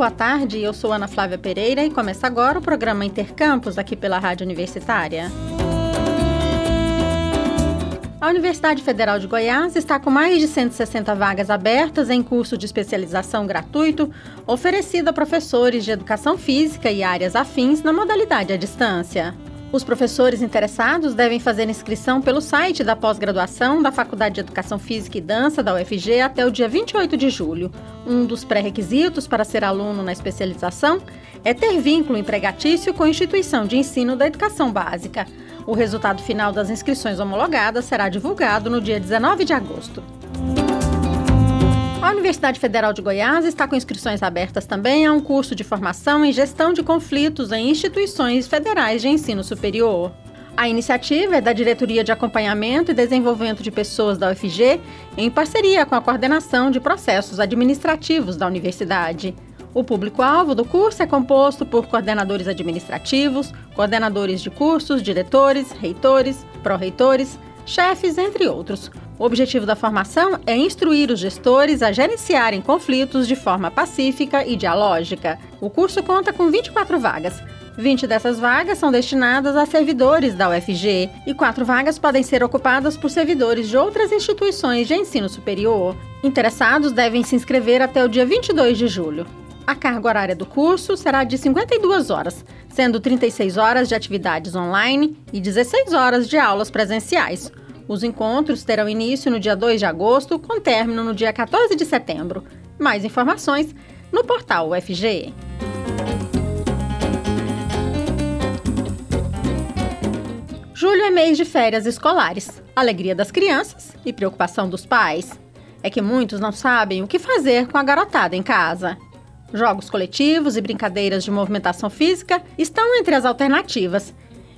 boa tarde. Eu sou Ana Flávia Pereira e começa agora o programa Intercampus aqui pela Rádio Universitária. A Universidade Federal de Goiás está com mais de 160 vagas abertas em curso de especialização gratuito oferecido a professores de educação física e áreas afins na modalidade à distância. Os professores interessados devem fazer inscrição pelo site da pós-graduação da Faculdade de Educação Física e Dança da UFG até o dia 28 de julho. Um dos pré-requisitos para ser aluno na especialização é ter vínculo empregatício com a instituição de ensino da educação básica. O resultado final das inscrições homologadas será divulgado no dia 19 de agosto. A Universidade Federal de Goiás está com inscrições abertas também a um curso de formação em gestão de conflitos em instituições federais de ensino superior. A iniciativa é da Diretoria de Acompanhamento e Desenvolvimento de Pessoas da UFG, em parceria com a Coordenação de Processos Administrativos da Universidade. O público-alvo do curso é composto por coordenadores administrativos, coordenadores de cursos, diretores, reitores, pró-reitores, chefes, entre outros. O objetivo da formação é instruir os gestores a gerenciarem conflitos de forma pacífica e dialógica. O curso conta com 24 vagas. 20 dessas vagas são destinadas a servidores da UFG e quatro vagas podem ser ocupadas por servidores de outras instituições de ensino superior. Interessados devem se inscrever até o dia 22 de julho. A carga horária do curso será de 52 horas, sendo 36 horas de atividades online e 16 horas de aulas presenciais. Os encontros terão início no dia 2 de agosto, com término no dia 14 de setembro. Mais informações no portal UFG. Julho é mês de férias escolares, alegria das crianças e preocupação dos pais. É que muitos não sabem o que fazer com a garotada em casa. Jogos coletivos e brincadeiras de movimentação física estão entre as alternativas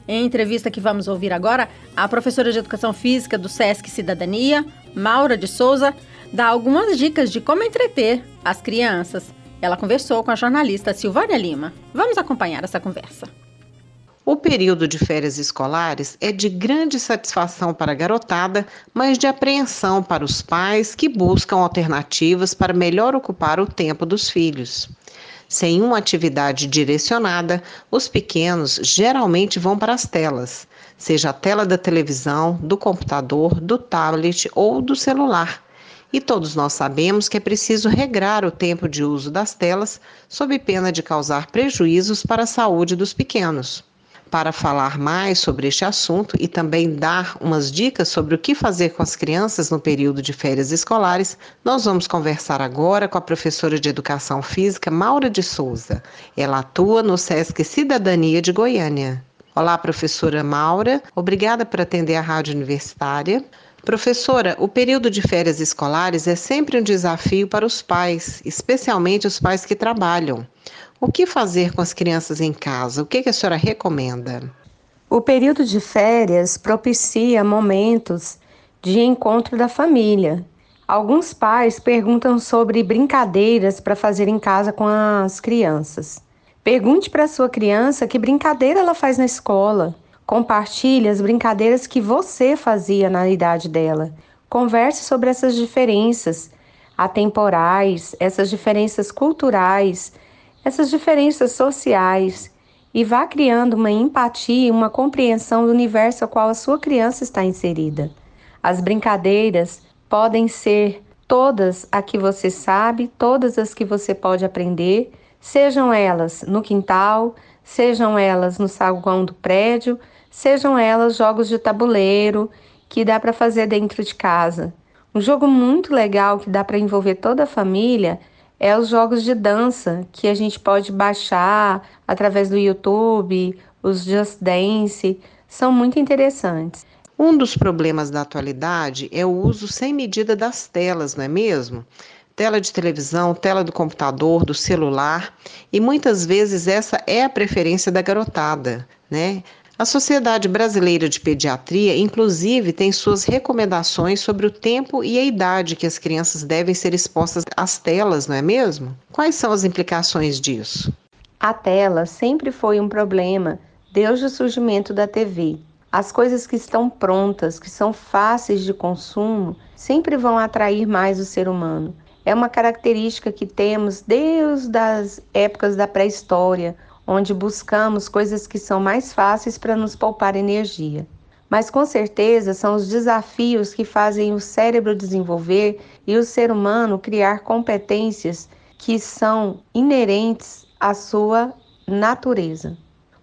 em entrevista que vamos ouvir agora, a professora de Educação Física do SESC Cidadania, Maura de Souza, dá algumas dicas de como entreter as crianças. Ela conversou com a jornalista Silvânia Lima. Vamos acompanhar essa conversa. O período de férias escolares é de grande satisfação para a garotada, mas de apreensão para os pais que buscam alternativas para melhor ocupar o tempo dos filhos. Sem uma atividade direcionada, os pequenos geralmente vão para as telas, seja a tela da televisão, do computador, do tablet ou do celular. E todos nós sabemos que é preciso regrar o tempo de uso das telas, sob pena de causar prejuízos para a saúde dos pequenos. Para falar mais sobre este assunto e também dar umas dicas sobre o que fazer com as crianças no período de férias escolares, nós vamos conversar agora com a professora de Educação Física, Maura de Souza. Ela atua no SESC Cidadania de Goiânia. Olá, professora Maura. Obrigada por atender a Rádio Universitária. Professora, o período de férias escolares é sempre um desafio para os pais, especialmente os pais que trabalham. O que fazer com as crianças em casa? O que, a senhora recomenda? O período de férias propicia momentos de encontro da família. Alguns pais perguntam sobre brincadeiras para fazer em casa com as crianças. Pergunte para sua criança que brincadeira ela faz na escola. Compartilhe as brincadeiras que você fazia na idade dela. Converse sobre essas diferenças atemporais, essas diferenças culturais, essas diferenças sociais e vá criando uma empatia, uma compreensão do universo ao qual a sua criança está inserida. As brincadeiras podem ser todas a que você sabe, todas as que você pode aprender, sejam elas no quintal, sejam elas no saguão do prédio, sejam elas jogos de tabuleiro que dá para fazer dentro de casa. Um jogo muito legal que dá para envolver toda a família é os jogos de dança que a gente pode baixar através do YouTube, os Just Dance, são muito interessantes. Um dos problemas da atualidade é o uso sem medida das telas, não é mesmo? Tela de televisão, tela do computador, do celular, e muitas vezes essa é a preferência da garotada, né? A Sociedade Brasileira de Pediatria, inclusive, tem suas recomendações sobre o tempo e a idade que as crianças devem ser expostas às telas, não é mesmo? Quais são as implicações disso? A tela sempre foi um problema desde o surgimento da TV. As coisas que estão prontas, que são fáceis de consumo, sempre vão atrair mais o ser humano. é uma característica que temos desde as épocas da pré-história, onde buscamos coisas que são mais fáceis para nos poupar energia. Mas com certeza são os desafios que fazem o cérebro desenvolver e o ser humano criar competências que são inerentes à sua natureza.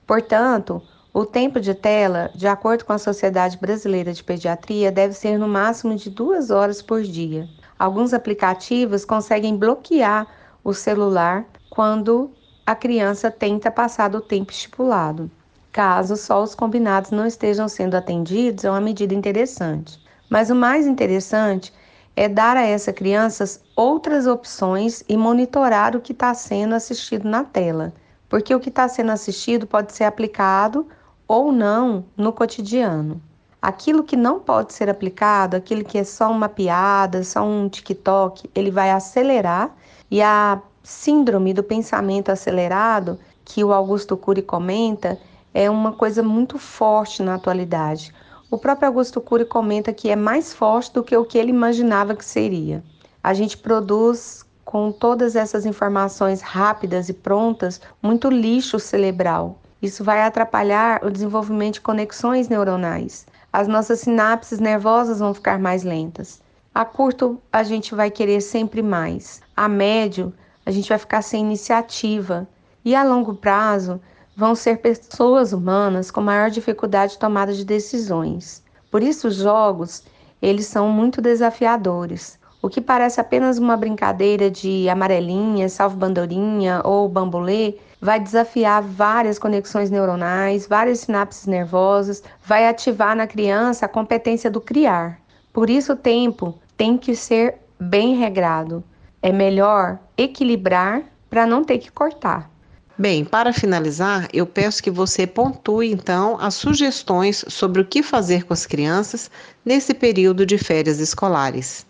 Portanto, o tempo de tela, de acordo com a Sociedade Brasileira de Pediatria, deve ser no máximo de duas horas por dia. Alguns aplicativos conseguem bloquear o celular quando a criança tenta passar do tempo estipulado. Caso só os combinados não estejam sendo atendidos, é uma medida interessante. Mas o mais interessante é dar a essa criança outras opções e monitorar o que está sendo assistido na tela, porque o que está sendo assistido pode ser aplicado ou não no cotidiano. Aquilo que não pode ser aplicado, aquilo que é só uma piada, só um TikTok, ele vai acelerar e a síndrome do pensamento acelerado, que o Augusto Cury comenta, é uma coisa muito forte na atualidade. O próprio Augusto Cury comenta que é mais forte do que o que ele imaginava que seria. A gente produz com todas essas informações rápidas e prontas muito lixo cerebral. Isso vai atrapalhar o desenvolvimento de conexões neuronais. As nossas sinapses nervosas vão ficar mais lentas. A curto, a gente vai querer sempre mais. A médio, a gente vai ficar sem iniciativa. E a longo prazo, vão ser pessoas humanas com maior dificuldade de tomada de decisões. Por isso, os jogos, eles são muito desafiadores. O que parece apenas uma brincadeira de amarelinha, salve bandorinha ou bambolê, vai desafiar várias conexões neuronais, várias sinapses nervosas, vai ativar na criança a competência do criar. Por isso, o tempo tem que ser bem regrado. É melhor equilibrar para não ter que cortar. Bem, para finalizar, eu peço que você pontue então as sugestões sobre o que fazer com as crianças nesse período de férias escolares.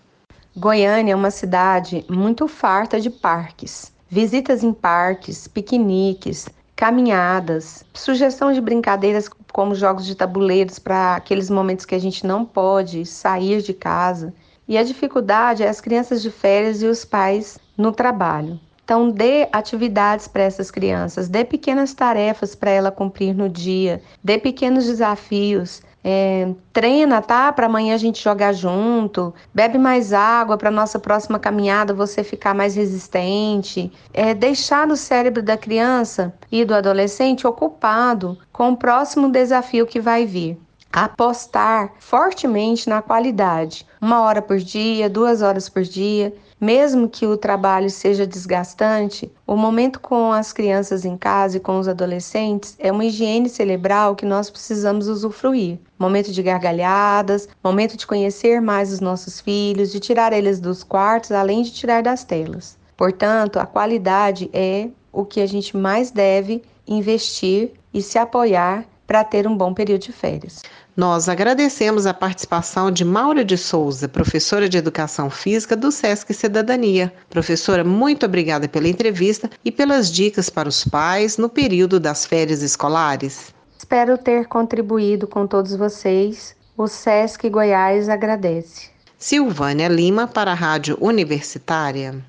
Goiânia é uma cidade muito farta de parques. Visitas em parques, piqueniques, caminhadas, sugestão de brincadeiras como jogos de tabuleiros para aqueles momentos que a gente não pode sair de casa. E a dificuldade é as crianças de férias e os pais no trabalho. Então, dê atividades para essas crianças, dê pequenas tarefas para ela cumprir no dia, dê pequenos desafios. É, treina, tá? Para amanhã a gente jogar junto. Bebe mais água para nossa próxima caminhada você ficar mais resistente. É, deixar o cérebro da criança e do adolescente ocupado com o próximo desafio que vai vir apostar fortemente na qualidade, uma hora por dia, duas horas por dia. Mesmo que o trabalho seja desgastante, o momento com as crianças em casa e com os adolescentes é uma higiene cerebral que nós precisamos usufruir. Momento de gargalhadas, momento de conhecer mais os nossos filhos, de tirar eles dos quartos, além de tirar das telas. Portanto, a qualidade é o que a gente mais deve investir e se apoiar para ter um bom período de férias. Nós agradecemos a participação de Maura de Souza, professora de Educação Física do SESC Cidadania. Professora, muito obrigada pela entrevista e pelas dicas para os pais no período das férias escolares. Espero ter contribuído com todos vocês. O SESC Goiás agradece. Silvânia Lima para a Rádio Universitária.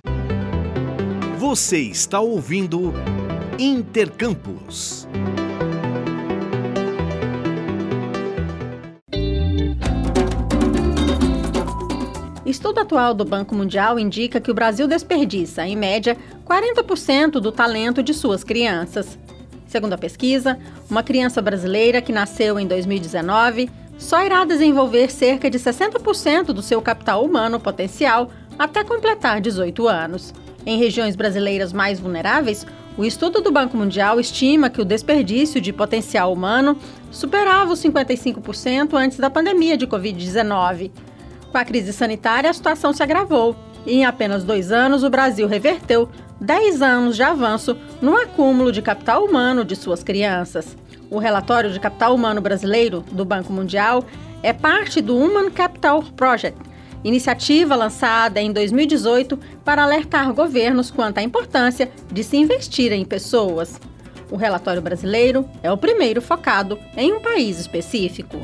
Você está ouvindo Intercampus. Estudo atual do Banco Mundial indica que o Brasil desperdiça, em média, 40% do talento de suas crianças. Segundo a pesquisa, uma criança brasileira que nasceu em 2019 só irá desenvolver cerca de 60% do seu capital humano potencial até completar 18 anos. Em regiões brasileiras mais vulneráveis, o estudo do Banco Mundial estima que o desperdício de potencial humano superava os 55% antes da pandemia de Covid-19. Com a crise sanitária, a situação se agravou e em apenas dois anos o Brasil reverteu 10 anos de avanço no acúmulo de capital humano de suas crianças. O relatório de capital humano brasileiro do Banco Mundial é parte do Human Capital Project, iniciativa lançada em 2018 para alertar governos quanto à importância de se investir em pessoas. O relatório brasileiro é o primeiro focado em um país específico.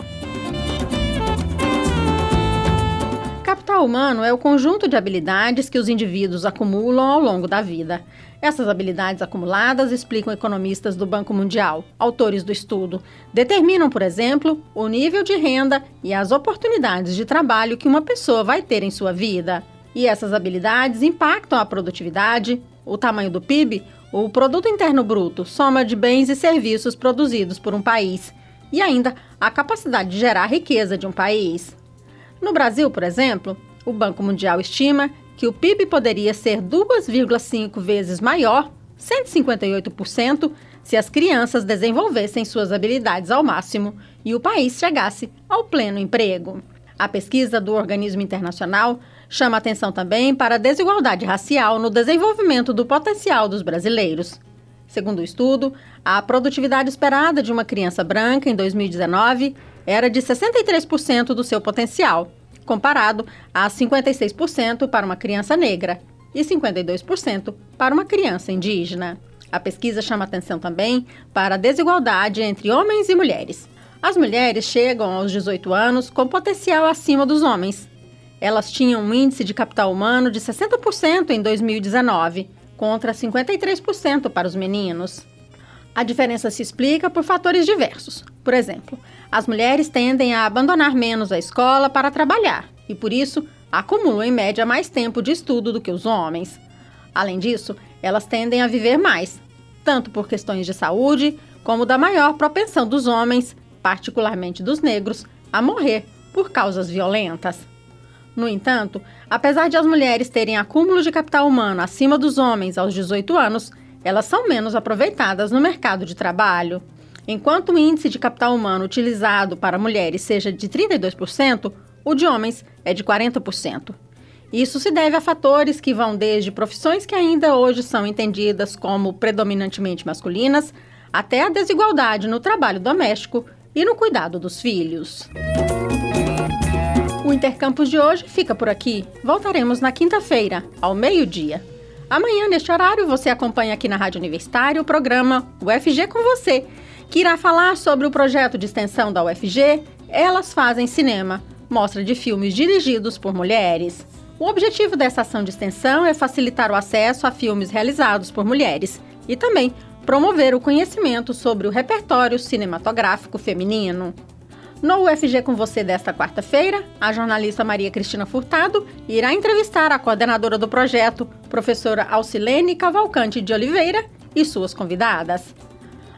Capital humano é o conjunto de habilidades que os indivíduos acumulam ao longo da vida. Essas habilidades acumuladas, explicam economistas do Banco Mundial, autores do estudo, determinam, por exemplo, o nível de renda e as oportunidades de trabalho que uma pessoa vai ter em sua vida. E essas habilidades impactam a produtividade, o tamanho do PIB, o Produto Interno Bruto, soma de bens e serviços produzidos por um país, e ainda a capacidade de gerar riqueza de um país. No Brasil, por exemplo, o Banco Mundial estima que o PIB poderia ser 2,5 vezes maior, 158%, se as crianças desenvolvessem suas habilidades ao máximo e o país chegasse ao pleno emprego. A pesquisa do organismo internacional chama atenção também para a desigualdade racial no desenvolvimento do potencial dos brasileiros. Segundo o estudo, a produtividade esperada de uma criança branca em 2019 era de 63% do seu potencial, comparado a 56% para uma criança negra e 52% para uma criança indígena. A pesquisa chama atenção também para a desigualdade entre homens e mulheres. As mulheres chegam aos 18 anos com potencial acima dos homens. Elas tinham um índice de capital humano de 60% em 2019, contra 53% para os meninos. A diferença se explica por fatores diversos. Por exemplo, as mulheres tendem a abandonar menos a escola para trabalhar e, por isso, acumulam em média mais tempo de estudo do que os homens. Além disso, elas tendem a viver mais, tanto por questões de saúde, como da maior propensão dos homens, particularmente dos negros, a morrer por causas violentas. No entanto, apesar de as mulheres terem acúmulo de capital humano acima dos homens aos 18 anos, elas são menos aproveitadas no mercado de trabalho. Enquanto o índice de capital humano utilizado para mulheres seja de 32%, o de homens é de 40%. Isso se deve a fatores que vão desde profissões que ainda hoje são entendidas como predominantemente masculinas, até a desigualdade no trabalho doméstico e no cuidado dos filhos. O Intercampus de hoje fica por aqui. Voltaremos na quinta-feira, ao meio-dia. Amanhã, neste horário, você acompanha aqui na Rádio Universitária o programa UFG com você, que irá falar sobre o projeto de extensão da UFG Elas Fazem Cinema, mostra de filmes dirigidos por mulheres. O objetivo dessa ação de extensão é facilitar o acesso a filmes realizados por mulheres e também promover o conhecimento sobre o repertório cinematográfico feminino. No UFG com você desta quarta-feira, a jornalista Maria Cristina Furtado irá entrevistar a coordenadora do projeto, professora Alcilene Cavalcante de Oliveira, e suas convidadas.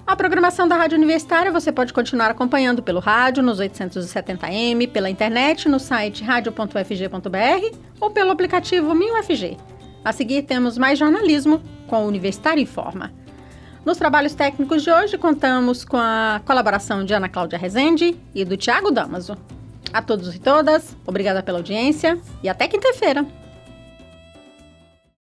A programação da Rádio Universitária você pode continuar acompanhando pelo rádio nos 870m, pela internet no site radio.ufg.br ou pelo aplicativo MinUFG. A seguir temos mais jornalismo com o Universitário em Forma. Nos trabalhos técnicos de hoje, contamos com a colaboração de Ana Cláudia Rezende e do Tiago Damaso. A todos e todas, obrigada pela audiência e até quinta-feira.